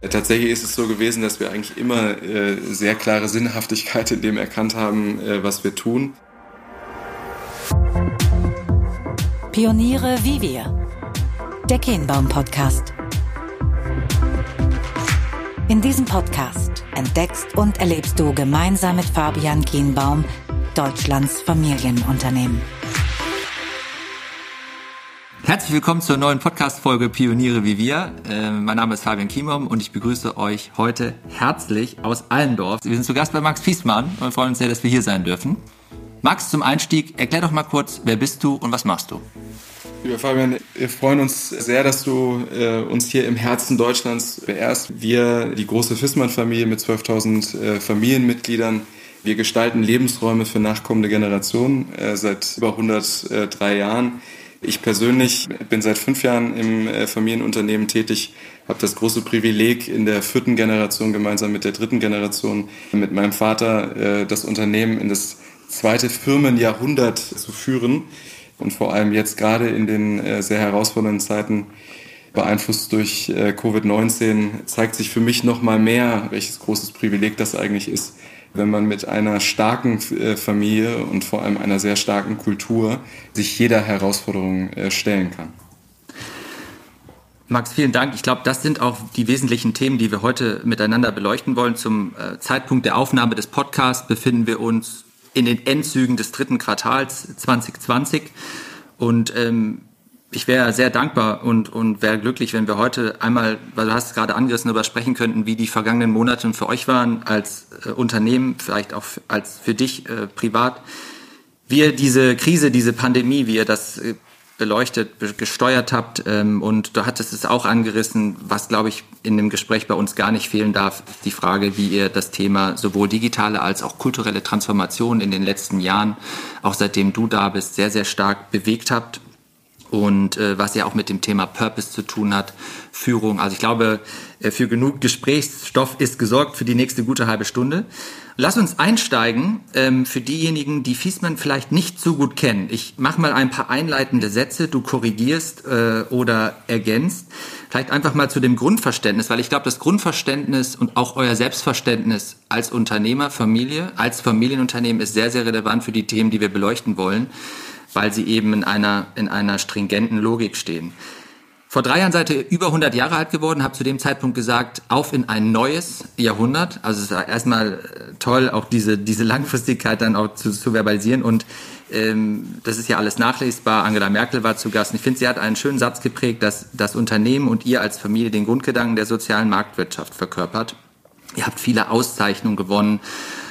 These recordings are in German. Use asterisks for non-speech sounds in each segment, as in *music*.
Tatsächlich ist es so gewesen, dass wir eigentlich immer äh, sehr klare Sinnhaftigkeit in dem erkannt haben, äh, was wir tun. Pioniere wie wir. Der Kehnbaum Podcast. In diesem Podcast entdeckst und erlebst du gemeinsam mit Fabian Kienbaum Deutschlands Familienunternehmen. Herzlich willkommen zur neuen Podcast-Folge Pioniere wie wir. Äh, mein Name ist Fabian Kiembaum und ich begrüße euch heute herzlich aus Allendorf. Wir sind zu Gast bei Max Fiesmann und freuen uns sehr, dass wir hier sein dürfen. Max, zum Einstieg, erklär doch mal kurz, wer bist du und was machst du? Lieber Fabian, wir freuen uns sehr, dass du äh, uns hier im Herzen Deutschlands beehrst. Wir, die große Fissmann-Familie mit 12.000 äh, Familienmitgliedern, wir gestalten Lebensräume für nachkommende Generationen äh, seit über 103 Jahren. Ich persönlich bin seit fünf Jahren im äh, Familienunternehmen tätig, habe das große Privileg, in der vierten Generation gemeinsam mit der dritten Generation mit meinem Vater äh, das Unternehmen in das zweite Firmenjahrhundert zu führen. Und vor allem jetzt gerade in den äh, sehr herausfordernden Zeiten beeinflusst durch Covid-19 zeigt sich für mich noch mal mehr, welches großes Privileg das eigentlich ist, wenn man mit einer starken äh, Familie und vor allem einer sehr starken Kultur sich jeder Herausforderung äh, stellen kann. Max, vielen Dank. Ich glaube, das sind auch die wesentlichen Themen, die wir heute miteinander beleuchten wollen. Zum äh, Zeitpunkt der Aufnahme des Podcasts befinden wir uns in den Endzügen des dritten Quartals 2020. Und ähm, ich wäre sehr dankbar und, und wäre glücklich, wenn wir heute einmal, weil du hast es gerade angerissen, darüber sprechen könnten, wie die vergangenen Monate für euch waren als äh, Unternehmen, vielleicht auch als für dich äh, privat. Wie ihr diese Krise, diese Pandemie, wie ihr das äh, beleuchtet, gesteuert habt. Ähm, und du hattest es auch angerissen, was, glaube ich, in dem Gespräch bei uns gar nicht fehlen darf, die Frage, wie ihr das Thema sowohl digitale als auch kulturelle Transformation in den letzten Jahren, auch seitdem du da bist, sehr, sehr stark bewegt habt und äh, was ja auch mit dem Thema Purpose zu tun hat, Führung. Also ich glaube, äh, für genug Gesprächsstoff ist gesorgt für die nächste gute halbe Stunde. Lass uns einsteigen ähm, für diejenigen, die Fiesmann vielleicht nicht so gut kennen. Ich mache mal ein paar einleitende Sätze, du korrigierst äh, oder ergänzt. Vielleicht einfach mal zu dem Grundverständnis, weil ich glaube, das Grundverständnis und auch euer Selbstverständnis als Unternehmer, Familie, als Familienunternehmen ist sehr, sehr relevant für die Themen, die wir beleuchten wollen weil sie eben in einer, in einer stringenten Logik stehen. Vor drei Jahren seid ihr über 100 Jahre alt geworden, habt zu dem Zeitpunkt gesagt, auf in ein neues Jahrhundert. Also es war erstmal äh, toll, auch diese, diese Langfristigkeit dann auch zu, zu verbalisieren. Und ähm, das ist ja alles nachlesbar. Angela Merkel war zu Gast. ich finde, sie hat einen schönen Satz geprägt, dass das Unternehmen und ihr als Familie den Grundgedanken der sozialen Marktwirtschaft verkörpert. Ihr habt viele Auszeichnungen gewonnen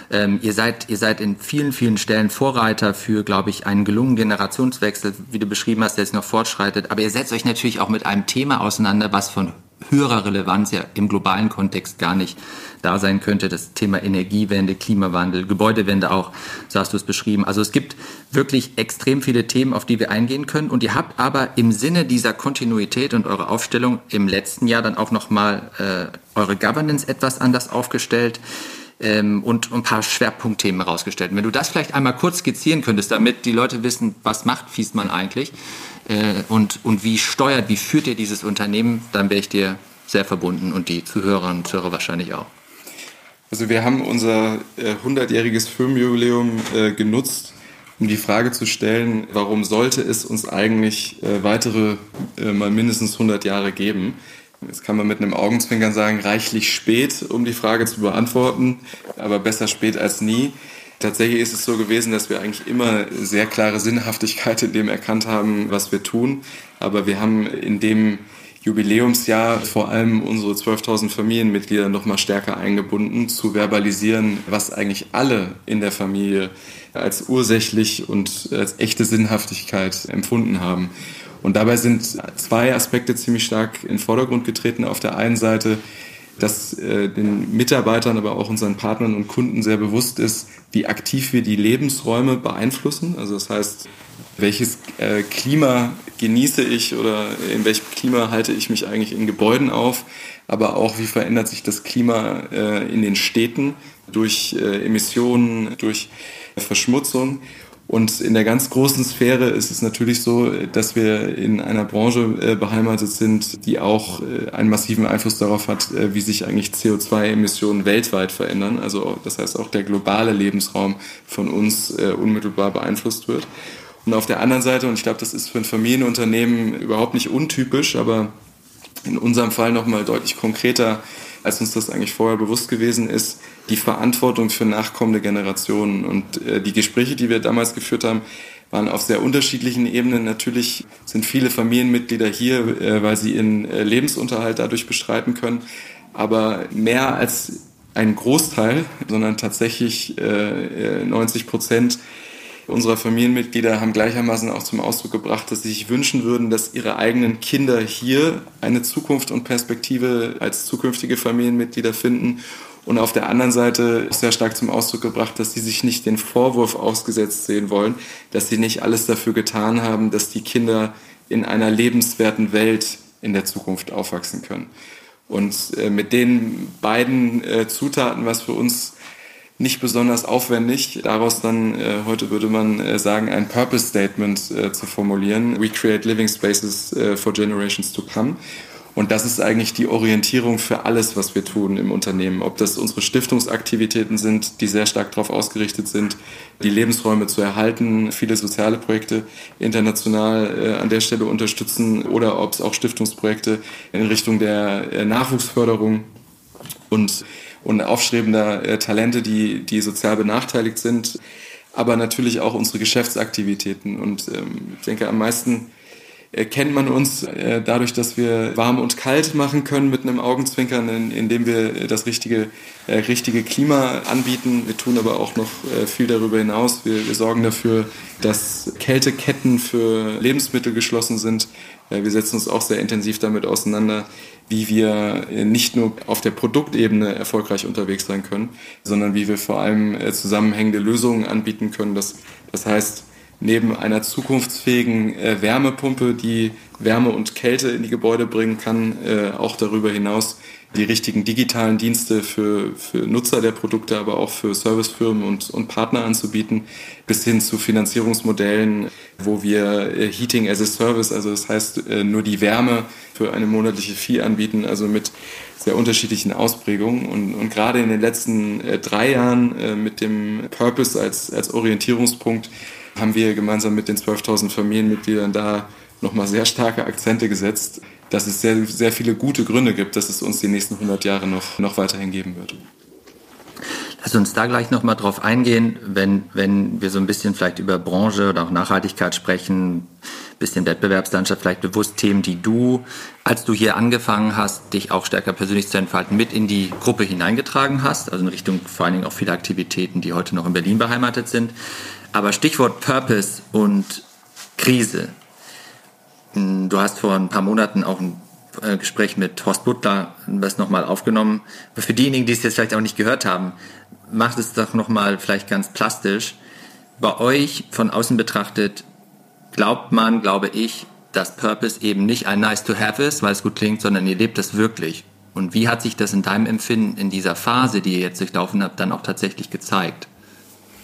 ähm, ihr seid, ihr seid in vielen, vielen Stellen Vorreiter für, glaube ich, einen gelungenen Generationswechsel, wie du beschrieben hast, der jetzt noch fortschreitet. Aber ihr setzt euch natürlich auch mit einem Thema auseinander, was von höherer Relevanz ja im globalen Kontext gar nicht da sein könnte. Das Thema Energiewende, Klimawandel, Gebäudewende auch, so hast du es beschrieben. Also es gibt wirklich extrem viele Themen, auf die wir eingehen können. Und ihr habt aber im Sinne dieser Kontinuität und eurer Aufstellung im letzten Jahr dann auch nochmal äh, eure Governance etwas anders aufgestellt ähm, und ein paar Schwerpunktthemen herausgestellt. Wenn du das vielleicht einmal kurz skizzieren könntest, damit die Leute wissen, was macht Fiesmann eigentlich äh, und, und wie steuert, wie führt ihr dieses Unternehmen, dann wäre ich dir sehr verbunden und die Zuhörerinnen und Zuhörer wahrscheinlich auch. Also wir haben unser äh, 100-jähriges Firmenjubiläum äh, genutzt, um die Frage zu stellen, warum sollte es uns eigentlich äh, weitere äh, mal mindestens 100 Jahre geben? Jetzt kann man mit einem Augenzwinkern sagen, reichlich spät, um die Frage zu beantworten, aber besser spät als nie. Tatsächlich ist es so gewesen, dass wir eigentlich immer sehr klare Sinnhaftigkeit in dem erkannt haben, was wir tun. Aber wir haben in dem Jubiläumsjahr vor allem unsere 12.000 Familienmitglieder noch mal stärker eingebunden, zu verbalisieren, was eigentlich alle in der Familie als ursächlich und als echte Sinnhaftigkeit empfunden haben. Und dabei sind zwei Aspekte ziemlich stark in den Vordergrund getreten. Auf der einen Seite, dass äh, den Mitarbeitern, aber auch unseren Partnern und Kunden sehr bewusst ist, wie aktiv wir die Lebensräume beeinflussen. Also das heißt, welches äh, Klima genieße ich oder in welchem Klima halte ich mich eigentlich in Gebäuden auf, aber auch wie verändert sich das Klima äh, in den Städten durch äh, Emissionen, durch Verschmutzung Und in der ganz großen Sphäre ist es natürlich so, dass wir in einer Branche äh, beheimatet sind, die auch äh, einen massiven Einfluss darauf hat, äh, wie sich eigentlich CO2-Emissionen weltweit verändern. Also das heißt auch der globale Lebensraum von uns unmittelbar beeinflusst wird. Und auf der anderen Seite, und ich glaube, das ist für ein Familienunternehmen überhaupt nicht untypisch, aber in unserem Fall nochmal deutlich konkreter, als uns das eigentlich vorher bewusst gewesen ist, die Verantwortung für nachkommende Generationen. Und äh, die Gespräche, die wir damals geführt haben, waren auf sehr unterschiedlichen Ebenen. Natürlich sind viele Familienmitglieder hier, äh, weil sie ihren äh, Lebensunterhalt dadurch bestreiten können. Aber mehr als ein Großteil, sondern tatsächlich äh, 90 äh, Prozent unserer Familienmitglieder haben gleichermaßen auch zum Ausdruck gebracht, dass sie sich wünschen würden, dass ihre eigenen Kinder hier eine Zukunft und Perspektive als zukünftige Familienmitglieder finden. Und auf der anderen Seite sehr stark zum Ausdruck gebracht, dass sie sich nicht den Vorwurf ausgesetzt sehen wollen, dass sie nicht alles dafür getan haben, dass die Kinder in einer lebenswerten Welt in der Zukunft aufwachsen können. Und äh, mit den beiden äh, Zutaten, was für uns nicht besonders aufwendig, daraus dann, äh, heute würde man äh, sagen, ein Purpose Statement äh, zu formulieren. We create living spaces äh, for generations to come. Und das ist eigentlich die Orientierung für alles, was wir tun im Unternehmen. Ob das unsere Stiftungsaktivitäten sind, die sehr stark darauf ausgerichtet sind, die Lebensräume zu erhalten, viele soziale Projekte international äh, an der Stelle unterstützen oder ob es auch Stiftungsprojekte in Richtung der äh, Nachwuchsförderung und und aufstrebender äh, Talente, die, die sozial benachteiligt sind, aber natürlich auch unsere Geschäftsaktivitäten. Und ähm, ich denke, am meisten kennt man uns äh, dadurch, dass wir warm und kalt machen können mit einem Augenzwinkern, in, indem wir das richtige, äh, richtige Klima anbieten. Wir tun aber auch noch äh, viel darüber hinaus. Wir, wir sorgen dafür, dass Kälteketten für Lebensmittel geschlossen sind. Äh, wir setzen uns auch sehr intensiv damit auseinander, wie wir äh, nicht nur auf der Produktebene erfolgreich unterwegs sein können, sondern wie wir vor allem äh, zusammenhängende Lösungen anbieten können. Das, das heißt, neben einer zukunftsfähigen äh, Wärmepumpe, die Wärme und Kälte in die Gebäude bringen kann, auch darüber hinaus die richtigen digitalen Dienste für, für Nutzer der Produkte, aber auch für Servicefirmen und, und Partner anzubieten, bis hin zu Finanzierungsmodellen, wo wir äh, Heating as a Service, also das heißt äh, nur die Wärme für eine monatliche Fee anbieten, also mit sehr unterschiedlichen Ausprägungen. Und, und gerade in den letzten äh, drei Jahren mit dem Purpose als, als Orientierungspunkt haben wir gemeinsam mit den 12.000 Familienmitgliedern da nochmal sehr starke Akzente gesetzt, dass es sehr, sehr viele gute Gründe gibt, dass es uns die nächsten 100 Jahre noch, noch weiterhin geben wird. Lass uns da gleich nochmal drauf eingehen, wenn, wenn wir so ein bisschen vielleicht über Branche oder auch Nachhaltigkeit sprechen, bisschen Wettbewerbslandschaft, vielleicht bewusst Themen, die du, als du hier angefangen hast, dich auch stärker persönlich zu entfalten, mit in die Gruppe hineingetragen hast, also in Richtung vor allen Dingen auch viele Aktivitäten, die heute noch in Berlin beheimatet sind. Aber Stichwort Purpose und Krise. Hm, du hast vor ein paar Monaten auch ein äh, Gespräch mit Horst Butler das nochmal aufgenommen. Für diejenigen, die es jetzt vielleicht auch nicht gehört haben, macht es doch nochmal vielleicht ganz plastisch. Bei euch von außen betrachtet, glaubt man, glaube ich, dass Purpose eben nicht ein nice to have ist, weil es gut klingt, sondern ihr lebt es wirklich. Und wie hat sich das in deinem Empfinden in dieser Phase, die ihr jetzt durchlaufen habt, dann auch tatsächlich gezeigt?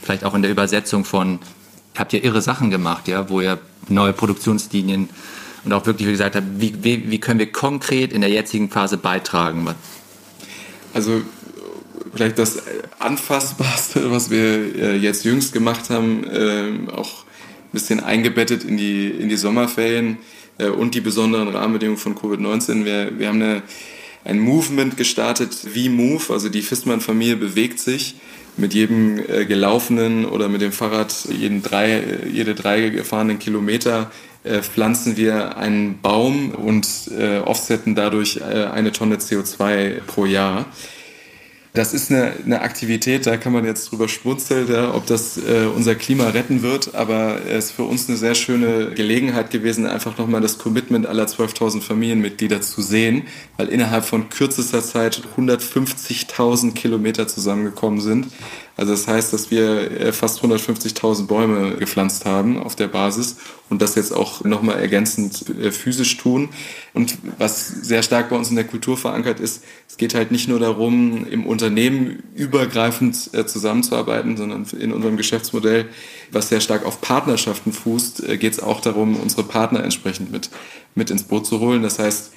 vielleicht auch in der Übersetzung von, habt ihr irre Sachen gemacht, ja, wo ihr neue Produktionslinien und auch wirklich gesagt habt, wie, wie, wie können wir konkret in der jetzigen Phase beitragen? Also vielleicht das Anfassbarste, was wir äh, jetzt jüngst gemacht haben, äh, auch ein bisschen eingebettet in die, in die Sommerferien äh, und die besonderen Rahmenbedingungen von Covid-19. Wir, wir haben eine, ein Movement gestartet, wie Move, also die Fissmann-Familie bewegt sich mit jedem äh, gelaufenen oder mit dem Fahrrad jeden drei, jede drei gefahrenen Kilometer äh, pflanzen wir einen Baum und äh, offsetten dadurch äh, eine Tonne CO2 pro Jahr. Das ist eine, eine Aktivität, da kann man jetzt drüber schmunzeln, ja, ob das äh, unser Klima retten wird, aber es ist für uns eine sehr schöne Gelegenheit gewesen, einfach nochmal das Commitment aller 12.000 Familienmitglieder zu sehen, weil innerhalb von kürzester Zeit 150.000 Kilometer zusammengekommen sind. Also das heißt, dass wir äh, fast 150.000 Bäume gepflanzt haben auf der Basis und das jetzt auch nochmal ergänzend äh, physisch tun. Und was sehr stark bei uns in der Kultur verankert ist, es geht halt nicht nur darum, im Unternehmen Unternehmen übergreifend äh, zusammenzuarbeiten, sondern in unserem Geschäftsmodell, was sehr stark auf Partnerschaften fußt, äh, geht es auch darum, unsere Partner entsprechend mit, mit ins Boot zu holen. Das heißt,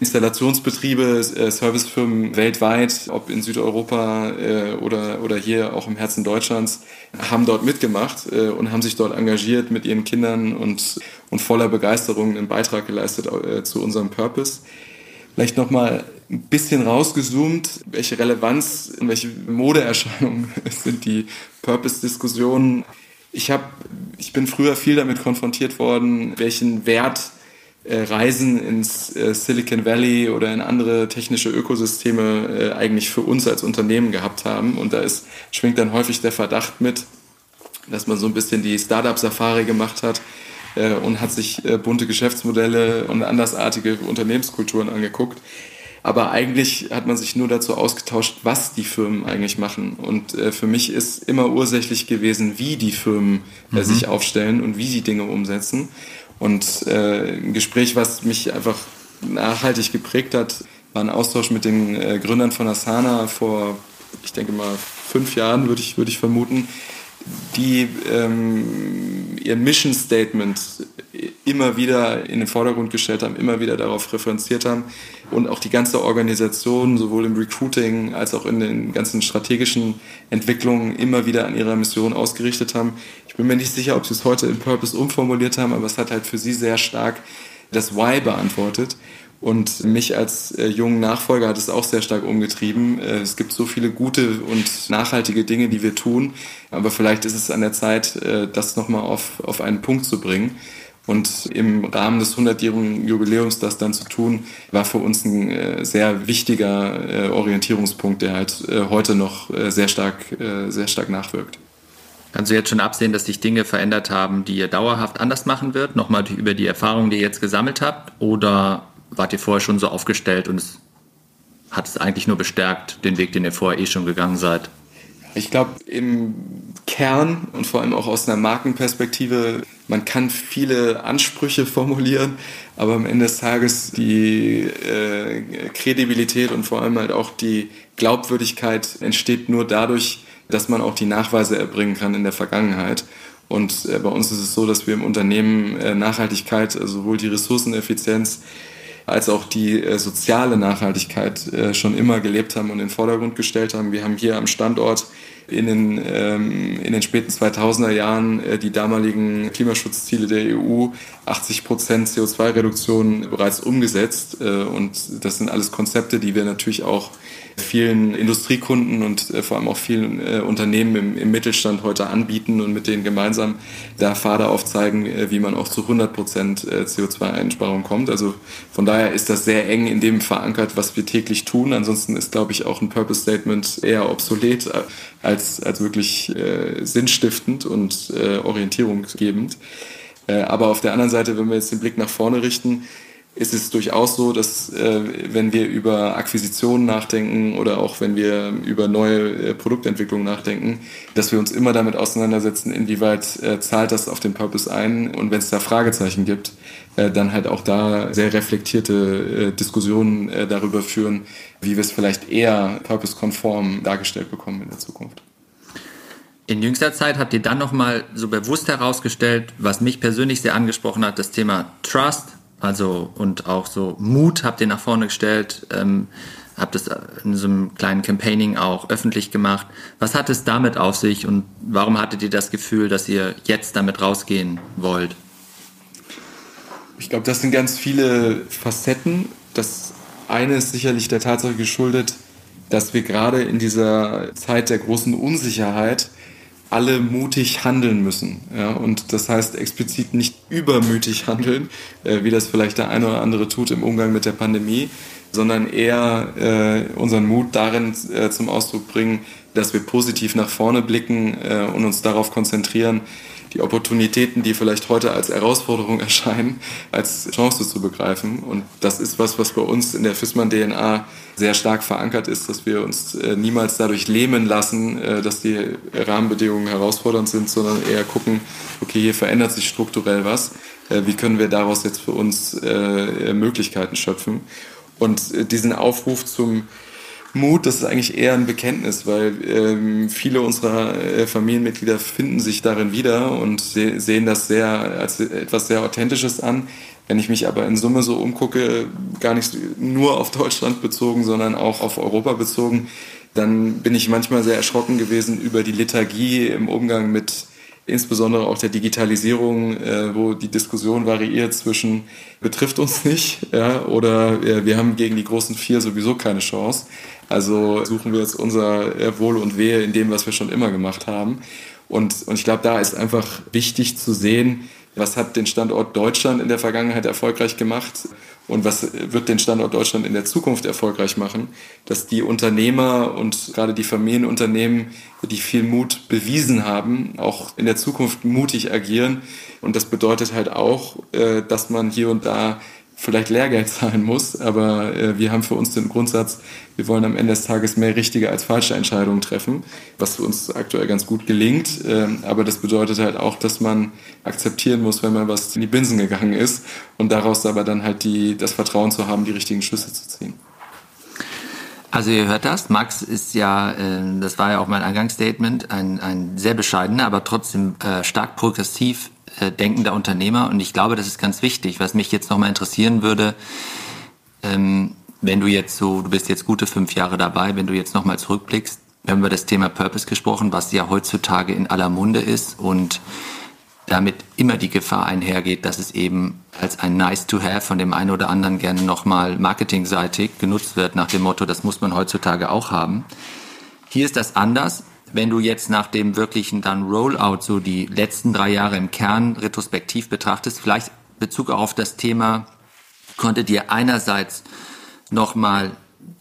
Installationsbetriebe, äh, Servicefirmen weltweit, ob in Südeuropa oder, oder hier auch im Herzen Deutschlands, haben dort mitgemacht und haben sich dort engagiert mit ihren Kindern und, und voller Begeisterung einen Beitrag geleistet zu unserem Purpose. Vielleicht nochmal ein bisschen rausgezoomt, welche Relevanz und welche Modeerscheinungen *laughs* sind die Purpose-Diskussionen. Ich, ich bin früher viel damit konfrontiert worden, welchen Wert äh, Reisen ins äh, Silicon Valley oder in andere technische Ökosysteme äh, eigentlich für uns als Unternehmen gehabt haben. Und da ist, schwingt dann häufig der Verdacht mit, dass man so ein bisschen die Startup-Safari gemacht hat und hat sich bunte Geschäftsmodelle und andersartige Unternehmenskulturen angeguckt. Aber eigentlich hat man sich nur dazu ausgetauscht, was die Firmen eigentlich machen. Und für mich ist immer ursächlich gewesen, wie die Firmen mhm. sich aufstellen und wie sie Dinge umsetzen. Und äh, ein Gespräch, was mich einfach nachhaltig geprägt hat, war ein Austausch mit den äh, Gründern von Asana vor, ich denke mal, fünf Jahren, würde ich, würde ich vermuten, die ähm, ihr Mission Statement immer wieder in den Vordergrund gestellt haben, immer wieder darauf referenziert haben und auch die ganze Organisation, sowohl im Recruiting als auch in den ganzen strategischen Entwicklungen, immer wieder an ihrer Mission ausgerichtet haben. Ich bin mir nicht sicher, ob sie es heute in Purpose umformuliert haben, aber es hat halt für sie sehr stark das Why beantwortet. Und mich als äh, jungen Nachfolger hat es auch sehr stark umgetrieben. Äh, es gibt so viele gute und nachhaltige Dinge, die wir tun. Aber vielleicht ist es an der Zeit, äh, das nochmal auf, auf einen Punkt zu bringen. Und im Rahmen des 100-jährigen Jubiläums das dann zu tun, war für uns ein äh, sehr wichtiger äh, Orientierungspunkt, der halt äh, heute noch sehr stark, sehr stark nachwirkt. Kannst du jetzt schon absehen, dass sich Dinge verändert haben, die ihr dauerhaft anders machen wird? Nochmal über die Erfahrungen, die ihr jetzt gesammelt habt? Oder wart ihr vorher schon so aufgestellt und es hat es eigentlich nur bestärkt, den Weg, den ihr vorher eh schon gegangen seid? Ich glaube, im Kern und vor allem auch aus einer Markenperspektive, man kann viele Ansprüche formulieren, aber am Ende des Tages die äh, Kredibilität und vor allem halt auch die Glaubwürdigkeit entsteht nur dadurch, dass man auch die Nachweise erbringen kann in der Vergangenheit. Und äh, bei uns ist es so, dass wir im Unternehmen äh, Nachhaltigkeit, also sowohl die Ressourceneffizienz, als auch die äh, soziale Nachhaltigkeit äh, schon immer gelebt haben und in den Vordergrund gestellt haben. Wir haben hier am Standort in den, ähm, in den späten 2000er Jahren äh, die damaligen Klimaschutzziele der EU 80 Prozent CO2-Reduktion bereits umgesetzt. Äh, und das sind alles Konzepte, die wir natürlich auch vielen Industriekunden und äh, vor allem auch vielen äh, Unternehmen im, im, Mittelstand heute anbieten und mit denen gemeinsam da Pfade aufzeigen, äh, wie man auch zu 100 Prozent äh, CO2-Einsparung kommt. Also von daher ist das sehr eng in dem verankert, was wir täglich tun. Ansonsten ist, glaube ich, auch ein Purpose Statement eher obsolet äh, als, als wirklich äh, sinnstiftend und orientierungsgebend. aber auf der anderen Seite, wenn wir jetzt den Blick nach vorne richten, ist es durchaus so, dass äh, wenn wir über Akquisitionen nachdenken oder auch wenn wir über neue äh, Produktentwicklung nachdenken, dass wir uns immer damit auseinandersetzen, inwieweit äh, zahlt das auf den Purpose ein und wenn es da Fragezeichen gibt, äh, dann halt auch da sehr reflektierte äh, Diskussionen äh, darüber führen, wie wir es vielleicht eher purpose-konform dargestellt bekommen in der Zukunft. In jüngster Zeit habt ihr dann nochmal so bewusst herausgestellt, was mich persönlich sehr angesprochen hat, das Thema Trust also und auch so Mut habt ihr nach vorne gestellt, ähm, habt es in so einem kleinen Campaigning auch öffentlich gemacht. Was hat es damit auf sich und warum hattet ihr das Gefühl, dass ihr jetzt damit rausgehen wollt? Ich glaube, das sind ganz viele Facetten. Das eine ist sicherlich der Tatsache geschuldet, dass wir gerade in dieser Zeit der großen Unsicherheit alle mutig handeln müssen. Ja? Und das heißt explizit nicht übermütig handeln, äh, wie das vielleicht der eine oder andere tut im Umgang mit der Pandemie, sondern eher äh, unseren Mut darin äh, zum Ausdruck bringen, dass wir positiv nach vorne blicken äh, und uns darauf konzentrieren, die Opportunitäten, die vielleicht heute als Herausforderung erscheinen, als Chance zu begreifen. Und das ist was, was bei uns in der FISMAN DNA sehr stark verankert ist, dass wir uns äh, niemals dadurch lähmen lassen, äh, dass die Rahmenbedingungen herausfordernd sind, sondern eher gucken, okay, hier verändert sich strukturell was. Äh, wie können wir daraus jetzt für uns Möglichkeiten schöpfen? Und diesen Aufruf zum Mut, das ist eigentlich eher ein Bekenntnis, weil ähm, viele unserer äh, Familienmitglieder finden sich darin wieder und se sehen das sehr als etwas sehr Authentisches an. Wenn ich mich aber in Summe so umgucke, gar nicht nur auf Deutschland bezogen, sondern auch auf Europa bezogen, dann bin ich manchmal sehr erschrocken gewesen über die Lethargie im Umgang mit insbesondere auch der Digitalisierung, äh, wo die Diskussion variiert zwischen betrifft uns nicht ja, oder wir haben gegen die großen vier sowieso keine Chance. Also suchen wir jetzt unser äh, Wohl und Wehe in dem, was wir schon immer gemacht haben. Und, und ich glaube, da ist einfach wichtig zu sehen, was hat den Standort Deutschland in der Vergangenheit erfolgreich gemacht und was wird den Standort Deutschland in der Zukunft erfolgreich machen, dass die Unternehmer und gerade die Familienunternehmen, die viel Mut bewiesen haben, auch in der Zukunft mutig agieren. Und das bedeutet halt auch, äh, dass man hier und da vielleicht Lehrgeld zahlen muss, aber äh, wir haben für uns den Grundsatz, wir wollen am Ende des Tages mehr richtige als falsche Entscheidungen treffen, was uns aktuell ganz gut gelingt. Äh, aber das bedeutet halt auch, dass man akzeptieren muss, wenn man was in die Binsen gegangen ist und daraus aber dann halt die, das Vertrauen zu haben, die richtigen Schlüsse zu ziehen. Also ihr hört das, Max ist ja, äh, das war ja auch mein Eingangsstatement, ein, ein sehr bescheidener, aber trotzdem äh, stark progressiv äh, denkender Unternehmer und ich glaube, das ist ganz wichtig. Was mich jetzt nochmal interessieren würde, ähm, wenn du jetzt so, du bist jetzt gute fünf Jahre dabei, wenn du jetzt nochmal zurückblickst, wir haben über das Thema Purpose gesprochen, was ja heutzutage in aller Munde ist und damit immer die Gefahr einhergeht, dass es eben als ein Nice to Have von dem einen oder anderen gerne nochmal marketingseitig genutzt wird, nach dem Motto, das muss man heutzutage auch haben. Hier ist das anders wenn du jetzt nach dem wirklichen dann Rollout so die letzten drei Jahre im Kern retrospektiv betrachtest, vielleicht Bezug auf das Thema, konntet ihr einerseits nochmal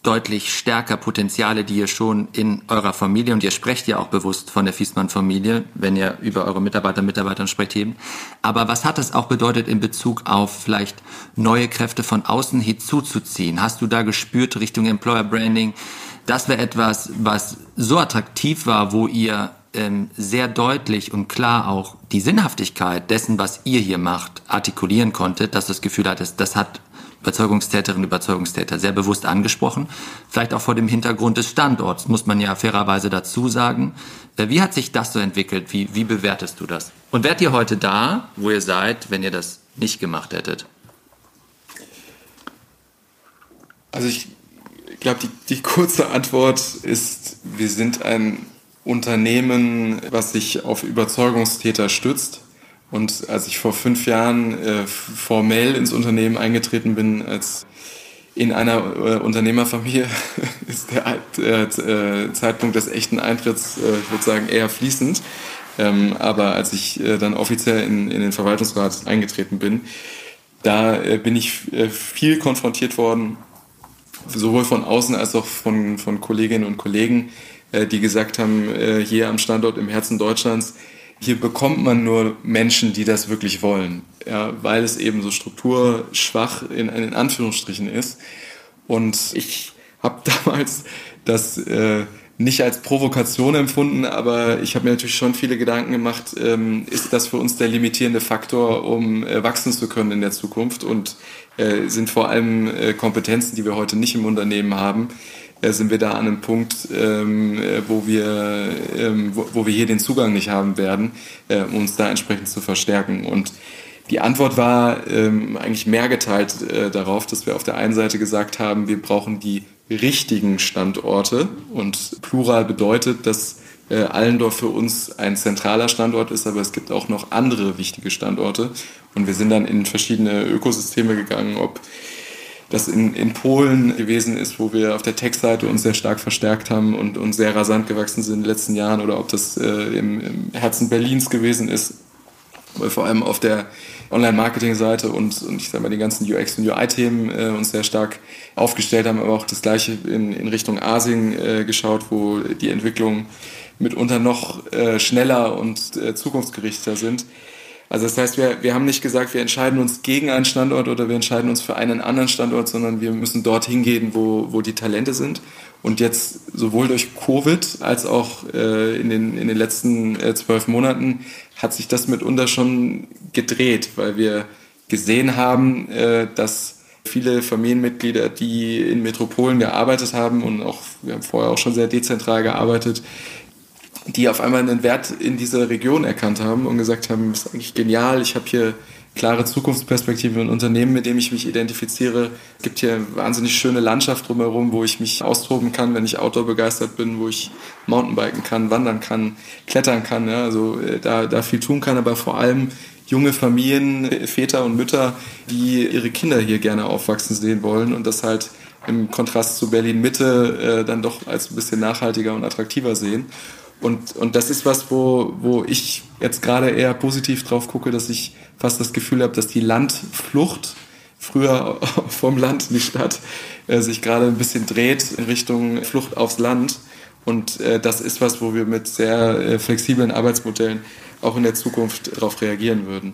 deutlich stärker Potenziale, die ihr schon in eurer Familie, und ihr sprecht ja auch bewusst von der Fiesmann-Familie, wenn ihr über eure Mitarbeiter und Mitarbeiter sprecht eben. Aber was hat das auch bedeutet in Bezug auf vielleicht neue Kräfte von außen hinzuzuziehen? Hast du da gespürt Richtung Employer Branding? Das wäre etwas, was so attraktiv war, wo ihr ähm, sehr deutlich und klar auch die Sinnhaftigkeit dessen, was ihr hier macht, artikulieren konntet, dass das Gefühl hattest, das hat Überzeugungstäterinnen und Überzeugungstäter sehr bewusst angesprochen. Vielleicht auch vor dem Hintergrund des Standorts, muss man ja fairerweise dazu sagen. Äh, wie hat sich das so entwickelt? Wie, wie bewertest du das? Und wärt ihr heute da, wo ihr seid, wenn ihr das nicht gemacht hättet? Also ich ich glaube, die, die kurze Antwort ist, wir sind ein Unternehmen, was sich auf Überzeugungstäter stützt. Und als ich vor fünf Jahren äh, formell ins Unternehmen eingetreten bin, als in einer äh, Unternehmerfamilie, *laughs* ist der äh, Zeitpunkt des echten Eintritts, äh, ich würde sagen, eher fließend. Ähm, aber als ich äh, dann offiziell in, in den Verwaltungsrat eingetreten bin, da äh, bin ich viel konfrontiert worden sowohl von außen als auch von, von Kolleginnen und Kollegen, äh, die gesagt haben, äh, hier am Standort im Herzen Deutschlands, hier bekommt man nur Menschen, die das wirklich wollen, ja, weil es eben so strukturschwach in, in Anführungsstrichen ist. Und ich habe *laughs* damals das äh, nicht als Provokation empfunden, aber ich habe mir natürlich schon viele Gedanken gemacht, ähm, ist das für uns der limitierende Faktor, um äh, wachsen zu können in der Zukunft und äh, sind vor allem äh, Kompetenzen, die wir heute nicht im Unternehmen haben, äh, sind wir da an einem Punkt, ähm, äh, wo, wir, ähm, wo, wo, wir hier den Zugang nicht haben werden, äh, um uns da entsprechend zu verstärken. Und die Antwort war ähm, eigentlich mehr geteilt darauf, dass wir auf der einen Seite gesagt haben, wir brauchen die richtigen Standorte und plural bedeutet, dass äh, Allendorf für uns ein zentraler Standort ist, aber es gibt auch noch andere wichtige Standorte. Und wir sind dann in verschiedene Ökosysteme gegangen, ob das in, in Polen gewesen ist, wo wir auf der Tech-Seite uns sehr stark verstärkt haben und, und sehr rasant gewachsen sind in den letzten Jahren oder ob das äh, im, im Herzen Berlins gewesen ist, weil vor allem auf der Online-Marketing-Seite und, und ich sage mal die ganzen UX- und UI-Themen äh, uns sehr stark aufgestellt haben, aber auch das gleiche in, in Richtung Asien äh, geschaut, wo die Entwicklungen mitunter noch äh, schneller und äh, zukunftsgerichteter sind. Also das heißt, wir, wir haben nicht gesagt, wir entscheiden uns gegen einen Standort oder wir entscheiden uns für einen anderen Standort, sondern wir müssen dorthin gehen, wo, wo die Talente sind. Und jetzt sowohl durch Covid als auch äh, in, den, in den letzten äh, zwölf Monaten hat sich das mitunter schon gedreht, weil wir gesehen haben, äh, dass viele Familienmitglieder, die in Metropolen gearbeitet haben und auch, wir haben vorher auch schon sehr dezentral gearbeitet, die auf einmal einen Wert in dieser Region erkannt haben und gesagt haben, ist eigentlich genial, ich habe hier klare Zukunftsperspektive ein Unternehmen, mit dem ich mich identifiziere. Es gibt hier wahnsinnig schöne Landschaft drumherum, wo ich mich austoben kann, wenn ich Outdoor begeistert bin, wo ich Mountainbiken kann, wandern kann, klettern kann, ja, also äh, da, da viel tun kann, aber vor allem junge Familien, äh, Väter und Mütter, die ihre Kinder hier gerne aufwachsen sehen wollen und das halt im Kontrast zu Berlin Mitte äh, dann doch als ein bisschen nachhaltiger und attraktiver sehen. Und, und das ist was, wo, wo ich jetzt gerade eher positiv drauf gucke, dass ich fast das Gefühl habe, dass die Landflucht früher *laughs* vom Land in die Stadt äh, sich gerade ein bisschen dreht in Richtung Flucht aufs Land. Und äh, das ist was, wo wir mit sehr äh, flexiblen Arbeitsmodellen auch in der Zukunft darauf reagieren würden.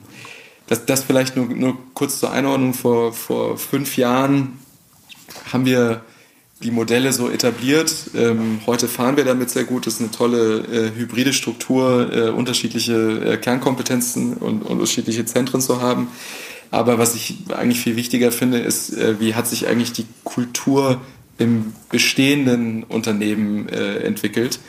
Das, das vielleicht nur, nur kurz zur Einordnung. Vor, vor fünf Jahren haben wir die Modelle so etabliert. Ähm, heute fahren wir damit sehr gut. Das ist eine tolle äh, hybride Struktur, äh, unterschiedliche äh, Kernkompetenzen und, und, unterschiedliche Zentren zu haben. Aber was ich eigentlich viel wichtiger finde, ist, äh, wie hat sich eigentlich die Kultur im bestehenden Unternehmen äh, entwickelt.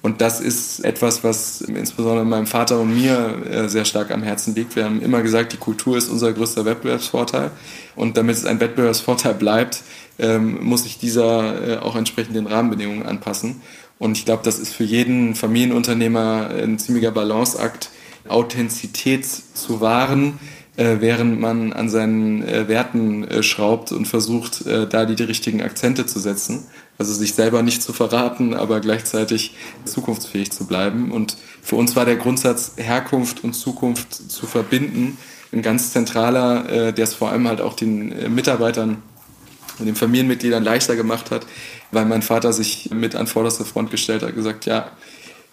Und das ist etwas, was insbesondere meinem Vater und mir äh, sehr stark am Herzen liegt. Wir haben immer gesagt, die Kultur ist unser größter Wettbewerbsvorteil. Und damit es ein Wettbewerbsvorteil bleibt, ähm, muss sich dieser äh, auch entsprechend den Rahmenbedingungen anpassen. Und ich glaube, das ist für jeden Familienunternehmer ein ziemlicher Balanceakt, Authentizität zu wahren, äh, während man an seinen äh, Werten äh, schraubt und versucht, äh, da die, die richtigen Akzente zu setzen. Also sich selber nicht zu verraten, aber gleichzeitig zukunftsfähig zu bleiben. Und für uns war der Grundsatz, Herkunft und Zukunft zu verbinden, ein ganz zentraler, äh, der es vor allem halt auch den äh, Mitarbeitern und den Familienmitgliedern leichter gemacht hat, weil mein Vater sich mit an vorderster Front gestellt hat, gesagt, ja,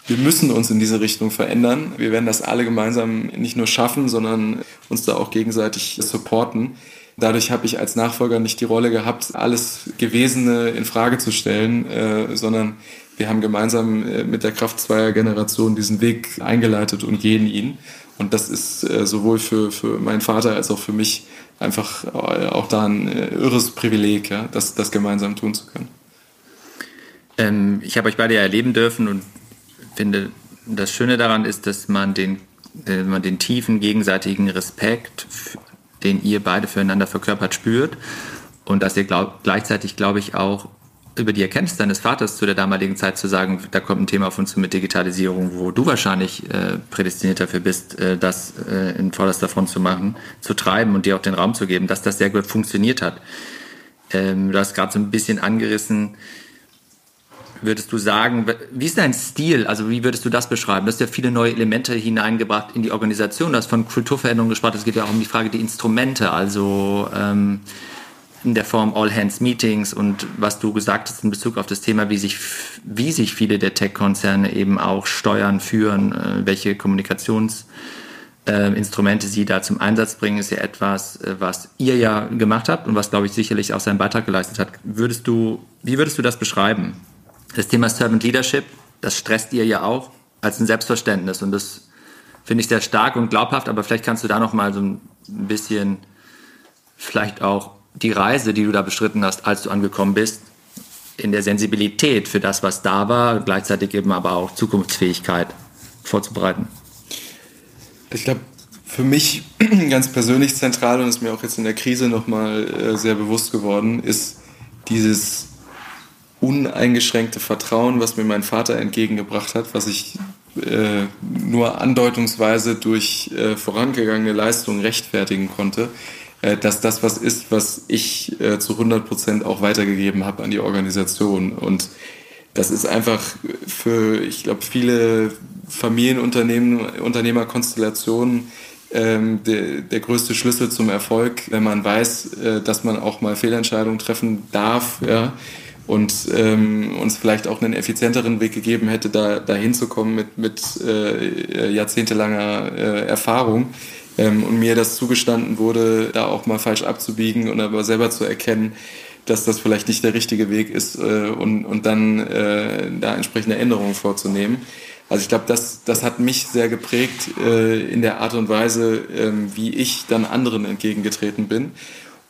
wir müssen uns in diese Richtung verändern. Wir werden das alle gemeinsam nicht nur schaffen, sondern uns da auch gegenseitig supporten. Dadurch habe ich als Nachfolger nicht die Rolle gehabt, alles Gewesene in Frage zu stellen, äh, sondern wir haben gemeinsam äh, mit der Kraft zweier Generationen diesen Weg eingeleitet und gehen ihn. Und das ist äh, sowohl für, für meinen Vater als auch für mich einfach äh, auch da ein äh, irres Privileg, ja, das, das gemeinsam tun zu können. Ähm, ich habe euch beide ja erleben dürfen und finde, das Schöne daran ist, dass man den, man den tiefen gegenseitigen Respekt, den ihr beide füreinander verkörpert, spürt und dass ihr glaub, gleichzeitig, glaube ich, auch über die Erkenntnis deines Vaters zu der damaligen Zeit zu sagen, da kommt ein Thema auf uns mit Digitalisierung, wo du wahrscheinlich äh, prädestiniert dafür bist, äh, das äh, in vorderster Front zu machen, zu treiben und dir auch den Raum zu geben, dass das sehr gut funktioniert hat. Ähm, du hast gerade so ein bisschen angerissen, würdest du sagen, wie ist dein Stil? Also wie würdest du das beschreiben? Du hast ja viele neue Elemente hineingebracht in die Organisation. Du hast von Kulturveränderung gesprochen. Es geht ja auch um die Frage der Instrumente. Also ähm, in der Form All-Hands-Meetings und was du gesagt hast in Bezug auf das Thema, wie sich, wie sich viele der Tech-Konzerne eben auch steuern, führen, äh, welche Kommunikationsinstrumente äh, sie da zum Einsatz bringen, ist ja etwas, äh, was ihr ja gemacht habt und was, glaube ich, sicherlich auch seinen Beitrag geleistet hat. Würdest du, wie würdest du das beschreiben? Das Thema Servant Leadership, das stresst ihr ja auch als ein Selbstverständnis und das finde ich sehr stark und glaubhaft, aber vielleicht kannst du da noch mal so ein bisschen vielleicht auch die Reise, die du da bestritten hast, als du angekommen bist, in der Sensibilität für das, was da war, gleichzeitig eben aber auch Zukunftsfähigkeit vorzubereiten? Ich glaube, für mich *clears throat* ganz persönlich zentral und ist mir auch jetzt in der Krise nochmal äh, sehr bewusst geworden, ist dieses uneingeschränkte Vertrauen, was mir mein Vater entgegengebracht hat, was ich äh, nur andeutungsweise durch äh, vorangegangene Leistungen rechtfertigen konnte dass das was ist, was ich äh, zu 100 Prozent auch weitergegeben habe an die Organisation. Und das ist einfach für, ich glaube, viele Familienunternehmen, Unternehmerkonstellationen ähm, der, der größte Schlüssel zum Erfolg, wenn man weiß, äh, dass man auch mal Fehlentscheidungen treffen darf, ja, und ähm, uns vielleicht auch einen effizienteren Weg gegeben hätte, da, hinzukommen mit, mit äh, jahrzehntelanger äh, Erfahrung ähm, und mir das zugestanden wurde, da auch mal falsch abzubiegen und aber selber zu erkennen, dass das vielleicht nicht der richtige Weg ist äh, und, und dann äh, da entsprechende Änderungen vorzunehmen. Also ich glaube, das, das hat mich sehr geprägt äh, in der Art und Weise, ähm, wie ich dann anderen entgegengetreten bin.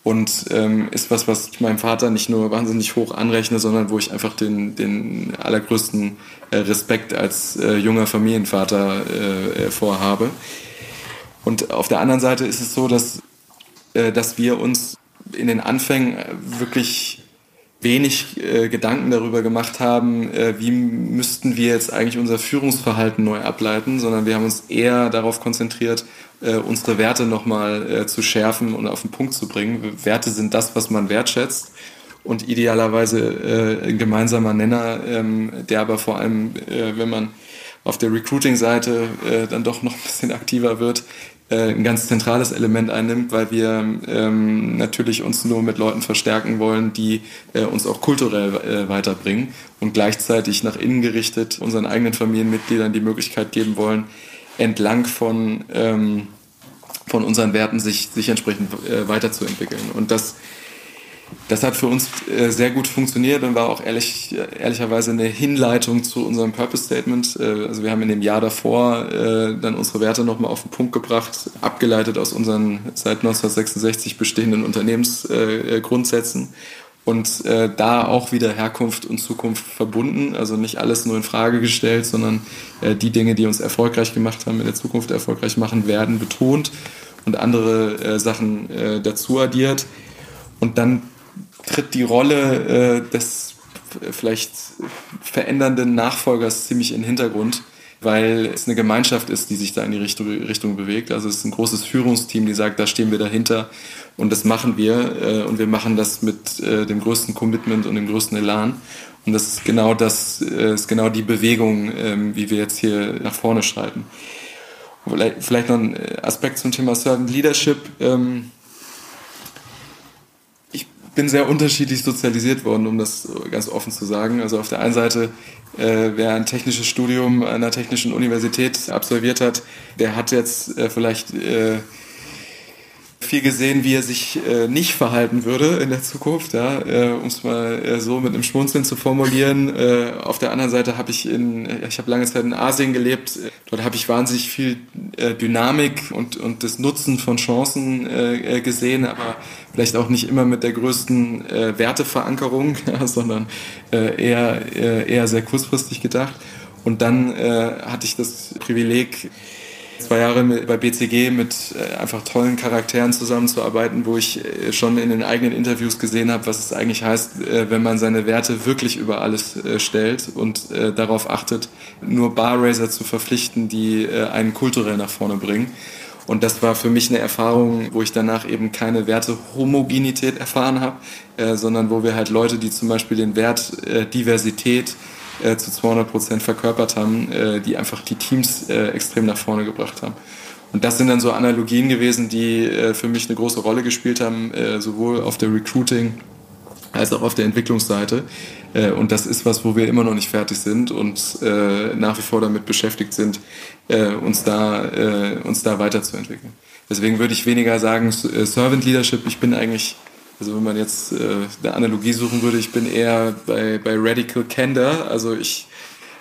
und ähm, ist was, was ich meinem Vater nicht nur wahnsinnig hoch anrechne, sondern wo ich einfach den, den allergrößten äh, Respekt als äh, junger Familienvater äh, vorhabe. Und auf der anderen Seite ist es so, dass, äh, dass wir uns in den Anfängen wirklich wenig äh, Gedanken darüber gemacht haben, äh, wie müssten wir jetzt eigentlich unser Führungsverhalten neu ableiten, sondern wir haben uns eher darauf konzentriert, äh, unsere Werte nochmal äh, zu schärfen und auf den Punkt zu bringen. Werte sind das, was man wertschätzt und idealerweise äh, ein gemeinsamer Nenner, ähm, der aber vor allem, äh, wenn man auf der Recruiting-Seite äh, dann doch noch ein bisschen aktiver wird, äh, ein ganz zentrales Element einnimmt, weil wir ähm, natürlich uns nur mit Leuten verstärken wollen, die äh, uns auch kulturell äh, weiterbringen und gleichzeitig nach innen gerichtet unseren eigenen Familienmitgliedern die Möglichkeit geben wollen, entlang von, ähm, von unseren Werten sich, sich entsprechend äh, weiterzuentwickeln. Und das das hat für uns äh, sehr gut funktioniert und war auch ehrlich, ehrlicherweise eine Hinleitung zu unserem Purpose Statement. Äh, also wir haben in dem Jahr davor äh, dann unsere Werte nochmal auf den Punkt gebracht, abgeleitet aus unseren seit 1966 bestehenden Unternehmensgrundsätzen und da auch wieder Herkunft und Zukunft verbunden. Also nicht alles nur in Frage gestellt, sondern die Dinge, die uns erfolgreich gemacht haben, in der Zukunft erfolgreich machen werden, betont und andere Sachen dazu addiert. Und dann tritt die Rolle äh, des vielleicht verändernden Nachfolgers ziemlich in den Hintergrund, weil es eine Gemeinschaft ist, die sich da in die Richtung, Richtung bewegt. Also es ist ein großes Führungsteam, die sagt, da stehen wir dahinter und das machen wir äh, und wir machen das mit äh, dem größten Commitment und dem größten Elan. Und das ist genau das, äh, ist genau die Bewegung, ähm, wie wir jetzt hier nach vorne schreiten. Vielleicht, noch ein Aspekt zum Thema Servant Leadership. Ähm, bin sehr unterschiedlich sozialisiert worden, um das ganz offen zu sagen. Also auf der einen Seite, äh, wer ein technisches Studium an einer technischen Universität absolviert hat, der hat jetzt äh, vielleicht äh, viel gesehen, wie er sich äh, nicht verhalten würde in der Zukunft, ja, äh, um es mal äh, so mit einem Schmunzeln zu formulieren. Äh, auf der anderen Seite habe ich in, ich habe lange Zeit in Asien gelebt. Dort habe ich wahnsinnig viel äh, Dynamik und und das Nutzen von Chancen äh, gesehen, aber vielleicht auch nicht immer mit der größten äh, Werteverankerung, *laughs* ja, sondern äh, eher äh, eher sehr kurzfristig gedacht. Und dann äh, hatte ich das Privileg zwei Jahre bei BCG mit äh, einfach tollen Charakteren zusammenzuarbeiten, wo ich äh, schon in den eigenen Interviews gesehen habe, was es eigentlich heißt, äh, wenn man seine Werte wirklich über alles stellt und darauf achtet, nur Barraiser zu verpflichten, die einen kulturell nach vorne bringen. Und das war für mich eine Erfahrung, wo ich danach eben keine Wertehomogenität erfahren habe, sondern wo wir halt Leute, die zum Beispiel den Wert Diversität äh, zu 200 Prozent verkörpert haben, äh, die einfach die Teams äh, extrem nach vorne gebracht haben. Und das sind dann so Analogien gewesen, die äh, für mich eine große Rolle gespielt haben, äh, sowohl auf der Recruiting als auch auf der Entwicklungsseite. Äh, und das ist was, wo wir immer noch nicht fertig sind und nach wie vor damit beschäftigt sind, uns, da, uns da weiterzuentwickeln. Deswegen würde ich weniger sagen, Servant Leadership, ich bin eigentlich also wenn man jetzt äh, eine Analogie suchen würde, ich bin eher bei, bei Radical Candor. Also ich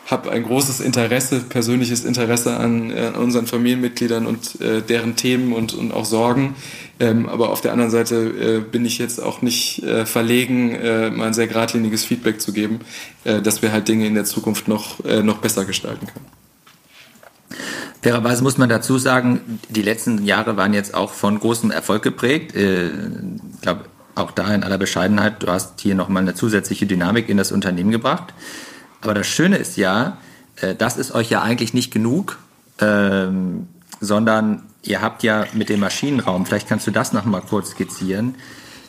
habe ein großes Interesse, persönliches Interesse an, äh, unseren Familienmitgliedern und äh, deren Themen und, und auch Sorgen. Ähm, aber auf der anderen Seite äh, bin ich jetzt auch nicht äh, verlegen, äh, mal ein sehr geradliniges Feedback zu geben, äh, dass wir halt Dinge in der Zukunft noch, noch besser gestalten können. Fairerweise muss man dazu sagen, die letzten Jahre waren jetzt auch von großem Erfolg geprägt. Ich glaube, auch da in aller Bescheidenheit, du hast hier nochmal eine zusätzliche Dynamik in das Unternehmen gebracht. Aber das Schöne ist ja, äh, das ist euch ja eigentlich nicht genug, ähm, sondern ihr habt ja mit dem Maschinenraum, vielleicht kannst du das nochmal kurz skizzieren,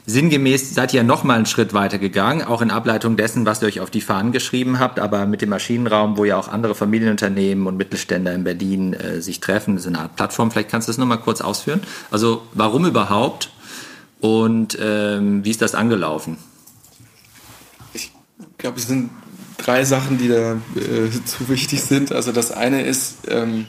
Sinngemäß seid ihr noch mal einen Schritt weiter gegangen, auch in Ableitung dessen, was ihr euch auf die Fahnen geschrieben habt, aber mit dem Maschinenraum, wo ja auch andere Familienunternehmen und Mittelständler in Berlin äh, sich treffen, so eine Art Plattform. Vielleicht kannst du das noch mal kurz ausführen. Also warum überhaupt und ähm, wie ist das angelaufen? Ich glaube, es sind drei Sachen, die da äh, *laughs* zu wichtig sind. Also das eine ist, ähm,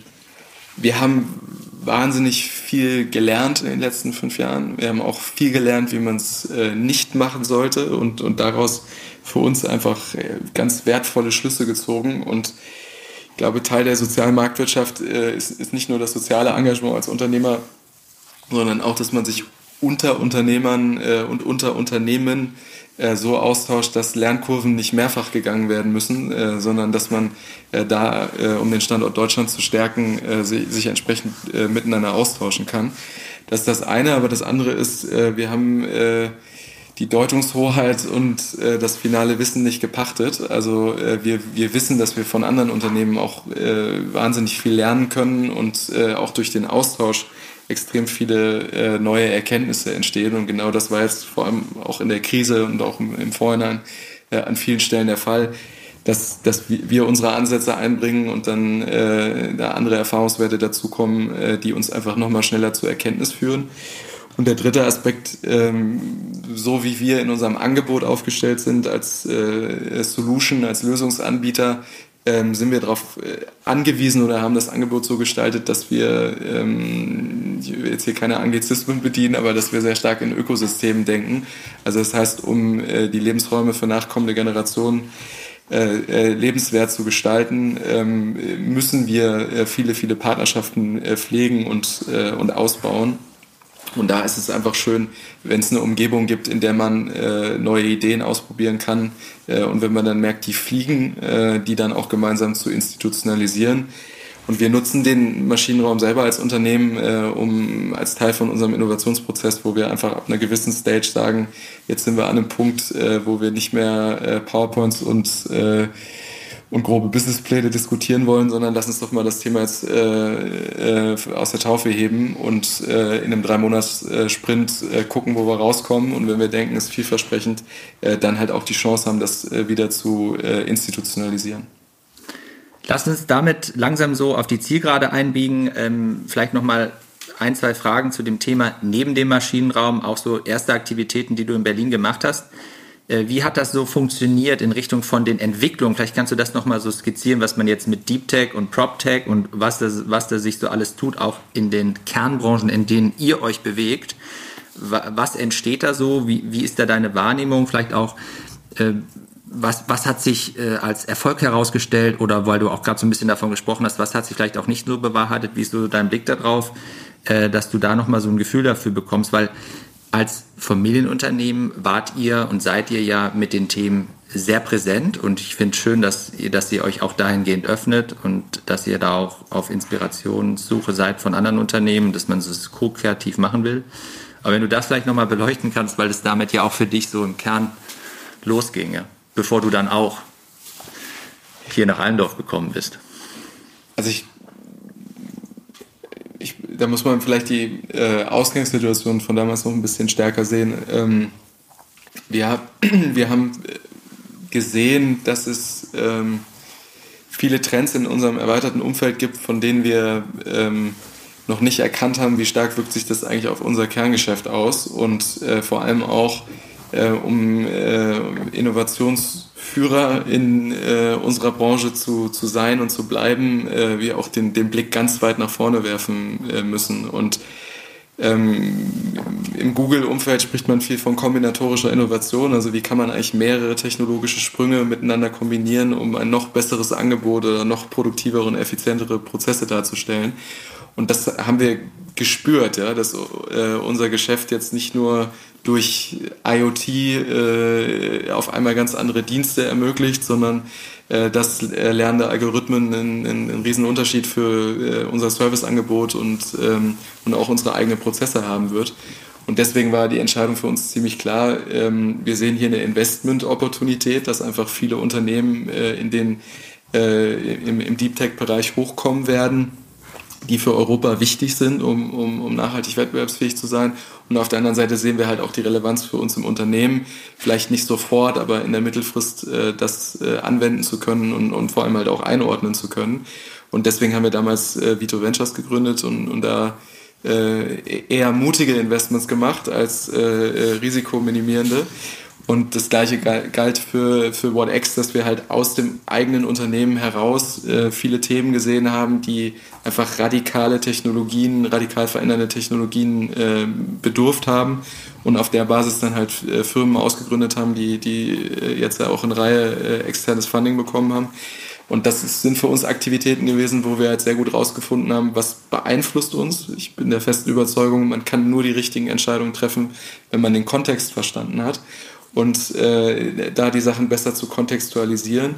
wir haben wahnsinnig viel gelernt in den letzten fünf Jahren. Wir haben auch viel gelernt, wie man es äh, nicht machen sollte und, und daraus für uns einfach äh, ganz wertvolle Schlüsse gezogen. Und ich glaube, Teil der sozialen Marktwirtschaft äh, ist, ist nicht nur das soziale Engagement als Unternehmer, sondern auch, dass man sich unter Unternehmern äh, und unter Unternehmen äh, so austauscht, dass Lernkurven nicht mehrfach gegangen werden müssen, äh, sondern dass man äh, da, äh, um den Standort Deutschland zu stärken, äh, sich, sich, entsprechend miteinander austauschen kann. Das ist das eine, aber das andere ist, wir haben die Deutungshoheit und äh, das finale Wissen nicht gepachtet. Also äh, wir, wir wissen, dass wir von anderen Unternehmen auch äh, wahnsinnig viel lernen können und auch durch den Austausch extrem viele äh, neue Erkenntnisse entstehen. Und genau das war jetzt vor allem auch in der Krise und auch im, im Vorhinein äh, an vielen Stellen der Fall, dass, dass wir unsere Ansätze einbringen und dann äh, da andere Erfahrungswerte dazukommen, äh, die uns einfach nochmal schneller zur Erkenntnis führen. Und der dritte Aspekt, ähm, so wie wir in unserem Angebot aufgestellt sind als äh, Solution, als Lösungsanbieter, ähm, sind wir darauf äh, angewiesen oder haben das Angebot so gestaltet, dass wir ähm, jetzt hier keine Anglizismen bedienen, aber dass wir sehr stark in Ökosystemen denken. Also das heißt, um äh, die Lebensräume für nachkommende Generationen äh, äh, lebenswert zu gestalten, ähm, müssen wir viele, viele Partnerschaften pflegen und ausbauen. Und da ist es einfach schön, wenn es eine Umgebung gibt, in der man äh, neue Ideen ausprobieren kann äh, und wenn man dann merkt, die fliegen, äh, die dann auch gemeinsam zu institutionalisieren. Und wir nutzen den Maschinenraum selber als Unternehmen, äh, um als Teil von unserem Innovationsprozess, wo wir einfach ab einer gewissen Stage sagen, jetzt sind wir an einem Punkt, äh, wo wir nicht mehr äh, PowerPoints und äh, und grobe Businesspläne diskutieren wollen, sondern lass uns doch mal das Thema jetzt äh, äh, aus der Taufe heben und äh, in einem drei Monats Sprint äh, gucken, wo wir rauskommen und wenn wir denken, es ist vielversprechend, äh, dann halt auch die Chance haben, das äh, wieder zu institutionalisieren. Lass uns damit langsam so auf die Zielgerade einbiegen. Ähm, vielleicht nochmal ein, zwei Fragen zu dem Thema neben dem Maschinenraum, auch so erste Aktivitäten, die du in Berlin gemacht hast. Äh, wie hat das so funktioniert in Richtung von den Entwicklungen? Vielleicht kannst du das nochmal so skizzieren, was man jetzt mit Deep Tech und Prop Tech und was das, was da sich so alles tut, auch in den Kernbranchen, in denen ihr euch bewegt. Was entsteht da so? Wie, wie ist da deine Wahrnehmung? Vielleicht auch, äh, was, was hat sich äh, als Erfolg herausgestellt oder weil du auch gerade so ein bisschen davon gesprochen hast, was hat sich vielleicht auch nicht so bewahrheitet? Wie ist so dein Blick darauf, äh, dass du da nochmal so ein Gefühl dafür bekommst? Weil als Familienunternehmen wart ihr und seid ihr ja mit den Themen sehr präsent und ich finde schön, dass ihr, dass ihr euch auch dahingehend öffnet und dass ihr da auch auf Inspirationssuche seid von anderen Unternehmen, dass man es co-kreativ machen will. Aber wenn du das vielleicht nochmal beleuchten kannst, weil es damit ja auch für dich so im Kern losginge, bevor du dann auch hier nach Allendorf gekommen bist. Also ich ich, da muss man vielleicht die äh, Ausgangssituation von damals noch ein bisschen stärker sehen. Ähm, wir, *clears throat* wir haben gesehen, dass es ähm, viele Trends in unserem erweiterten Umfeld gibt, von denen wir ähm, noch nicht erkannt haben, wie stark wirkt sich das eigentlich auf unser Kerngeschäft aus und äh, vor allem auch äh, um äh, Innovations Führer in äh, unserer Branche zu, zu sein und zu bleiben, äh, wir auch den, den Blick ganz weit nach vorne werfen äh, müssen. Und ähm, im Google-Umfeld spricht man viel von kombinatorischer Innovation, also wie kann man eigentlich mehrere technologische Sprünge miteinander kombinieren, um ein noch besseres Angebot oder noch produktivere und effizientere Prozesse darzustellen. Und das haben wir gespürt, ja, dass äh, unser Geschäft jetzt nicht nur durch IoT äh, auf einmal ganz andere Dienste ermöglicht, sondern äh, dass lernende Algorithmen einen, einen riesen Unterschied für äh, unser Serviceangebot und, ähm, und auch unsere eigenen Prozesse haben wird. Und deswegen war die Entscheidung für uns ziemlich klar. Ähm, wir sehen hier eine Investment-Opportunität, dass einfach viele Unternehmen äh, in den, äh, im, im Deep Tech-Bereich hochkommen werden die für Europa wichtig sind, um, um, um nachhaltig wettbewerbsfähig zu sein. Und auf der anderen Seite sehen wir halt auch die Relevanz für uns im Unternehmen, vielleicht nicht sofort, aber in der Mittelfrist äh, das äh, anwenden zu können und, und vor allem halt auch einordnen zu können. Und deswegen haben wir damals äh, Vito Ventures gegründet und, und da äh, eher mutige Investments gemacht als äh, äh, risikominimierende. Und das gleiche galt für, für WhatX, dass wir halt aus dem eigenen Unternehmen heraus äh, viele Themen gesehen haben, die einfach radikale Technologien, radikal verändernde Technologien äh, bedurft haben und auf der Basis dann halt äh, Firmen ausgegründet haben, die, die äh, jetzt ja auch in Reihe äh, externes Funding bekommen haben. Und das sind für uns Aktivitäten gewesen, wo wir halt sehr gut rausgefunden haben, was beeinflusst uns. Ich bin der festen Überzeugung, man kann nur die richtigen Entscheidungen treffen, wenn man den Kontext verstanden hat. Und äh, da die Sachen besser zu kontextualisieren.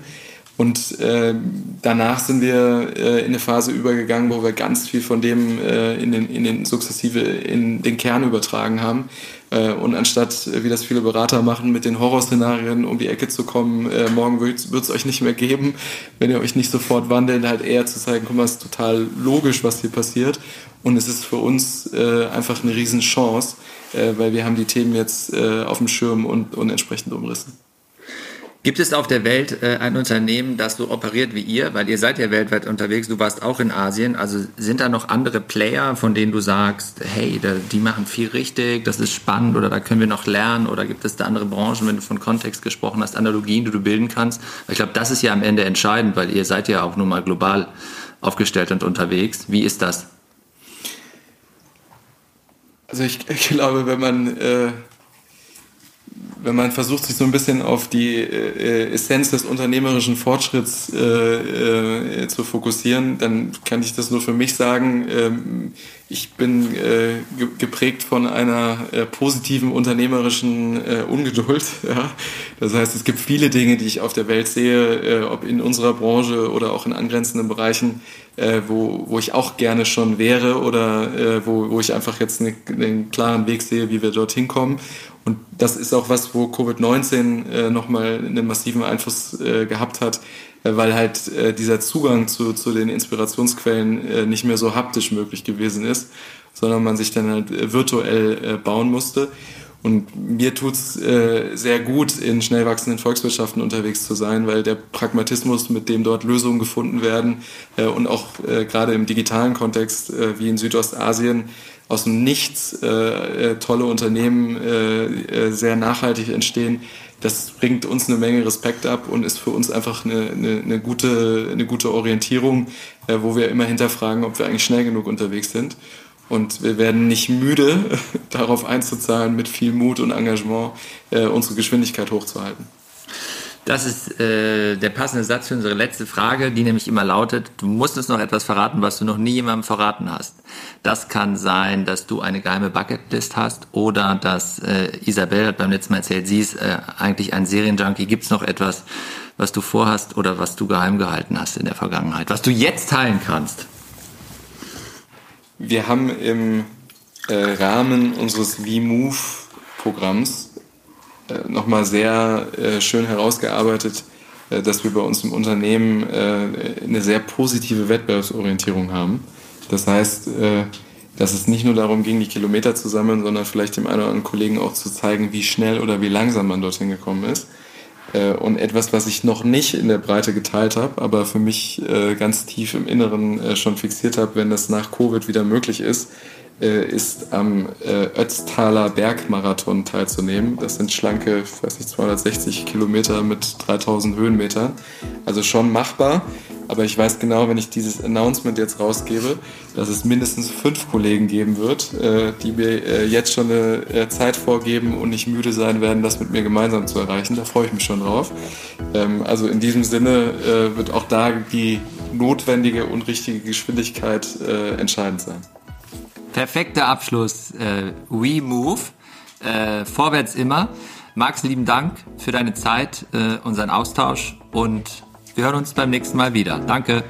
Und äh, danach sind wir äh, in eine Phase übergegangen, wo wir ganz viel von dem äh, in, den, in den sukzessive in den Kern übertragen haben. Äh, und anstatt, äh, wie das viele Berater machen, mit den Horrorszenarien um die Ecke zu kommen, äh, morgen wird es euch nicht mehr geben, wenn ihr euch nicht sofort wandelt, halt eher zu zeigen, guck mal, es ist total logisch, was hier passiert. Und es ist für uns einfach eine Riesenchance, weil wir haben die Themen jetzt auf dem Schirm und, und entsprechend umrissen. Gibt es auf der Welt äh, ein Unternehmen, das so operiert wie ihr? Weil ihr seid ja weltweit unterwegs, du warst auch in Asien. Also sind da noch andere Player, von denen du sagst, hey, da, die machen viel richtig, das ist spannend oder da können wir noch lernen? Oder gibt es da andere Branchen, wenn du von Kontext gesprochen hast, Analogien, die du bilden kannst? Ich glaube, das ist ja am Ende entscheidend, weil ihr seid ja auch nun mal global aufgestellt und unterwegs. Wie ist das? Also ich, ich glaube, wenn man... Äh wenn man versucht, sich so ein bisschen auf die äh, Essenz des unternehmerischen Fortschritts äh, äh, zu fokussieren, dann kann ich das nur für mich sagen. Ähm, ich bin äh, geprägt von einer äh, positiven unternehmerischen äh, Ungeduld. *laughs* Ja? Das heißt, es gibt viele Dinge, die ich auf der Welt sehe, ob in unserer Branche oder auch in angrenzenden Bereichen, wo, wo ich auch gerne schon wäre oder wo, wo ich einfach jetzt eine, einen klaren Weg sehe, wie wir dorthin kommen. Und das ist auch was, wo Covid-19 äh, nochmal einen massiven Einfluss äh, gehabt hat, äh, weil halt äh, dieser Zugang zu, zu den Inspirationsquellen äh, nicht mehr so haptisch möglich gewesen ist, sondern man sich dann halt äh, virtuell äh, bauen musste. Und mir tut's äh, sehr gut, in schnell wachsenden Volkswirtschaften unterwegs zu sein, weil der Pragmatismus, mit dem dort Lösungen gefunden werden äh, und auch äh, gerade im digitalen Kontext wie in Südostasien aus dem Nichts äh, äh, tolle Unternehmen äh, äh, sehr nachhaltig entstehen, das bringt uns eine Menge Respekt ab und ist für uns einfach eine, eine, eine gute, eine gute Orientierung, äh, wo wir immer hinterfragen, ob wir eigentlich schnell genug unterwegs sind. Und wir werden nicht müde, *laughs* darauf einzuzahlen, mit viel Mut und Engagement äh, unsere Geschwindigkeit hochzuhalten. Das ist äh, der passende Satz für unsere letzte Frage, die nämlich immer lautet, du musst uns noch etwas verraten, was du noch nie jemandem verraten hast. Das kann sein, dass du eine geheime Bucketlist hast oder dass äh, Isabel hat beim letzten Mal erzählt, sie ist äh, eigentlich ein Serienjunkie. Gibt es noch etwas, was du vorhast oder was du geheim gehalten hast in der Vergangenheit, was du jetzt teilen kannst? Wir haben im äh, Rahmen unseres V-Move-Programms äh, nochmal sehr äh, schön herausgearbeitet, äh, dass wir bei uns im Unternehmen äh, eine sehr positive Wettbewerbsorientierung haben. Das heißt, äh, dass es nicht nur darum ging, die Kilometer zu sammeln, sondern vielleicht dem einen oder anderen Kollegen auch zu zeigen, wie schnell oder wie langsam man dorthin gekommen ist. Und etwas, was ich noch nicht in der Breite geteilt habe, aber für mich ganz tief im Inneren schon fixiert habe, wenn das nach Covid wieder möglich ist, ist am äh, Ötztaler Bergmarathon teilzunehmen. Das sind schlanke, weiß nicht, 260 Kilometer mit 3000 Höhenmetern. Also schon machbar. Aber ich weiß genau, wenn ich dieses Announcement jetzt rausgebe, dass es mindestens fünf Kollegen geben wird, äh, die mir äh, jetzt schon eine äh, Zeit vorgeben und nicht müde sein werden, das mit mir gemeinsam zu erreichen. Da freue ich mich schon drauf. Ähm, also in diesem Sinne äh, wird auch da die notwendige und richtige Geschwindigkeit äh, entscheidend sein. Perfekter Abschluss. Äh, We Move. Äh, vorwärts immer. Max, lieben Dank für deine Zeit, äh, unseren Austausch und wir hören uns beim nächsten Mal wieder. Danke.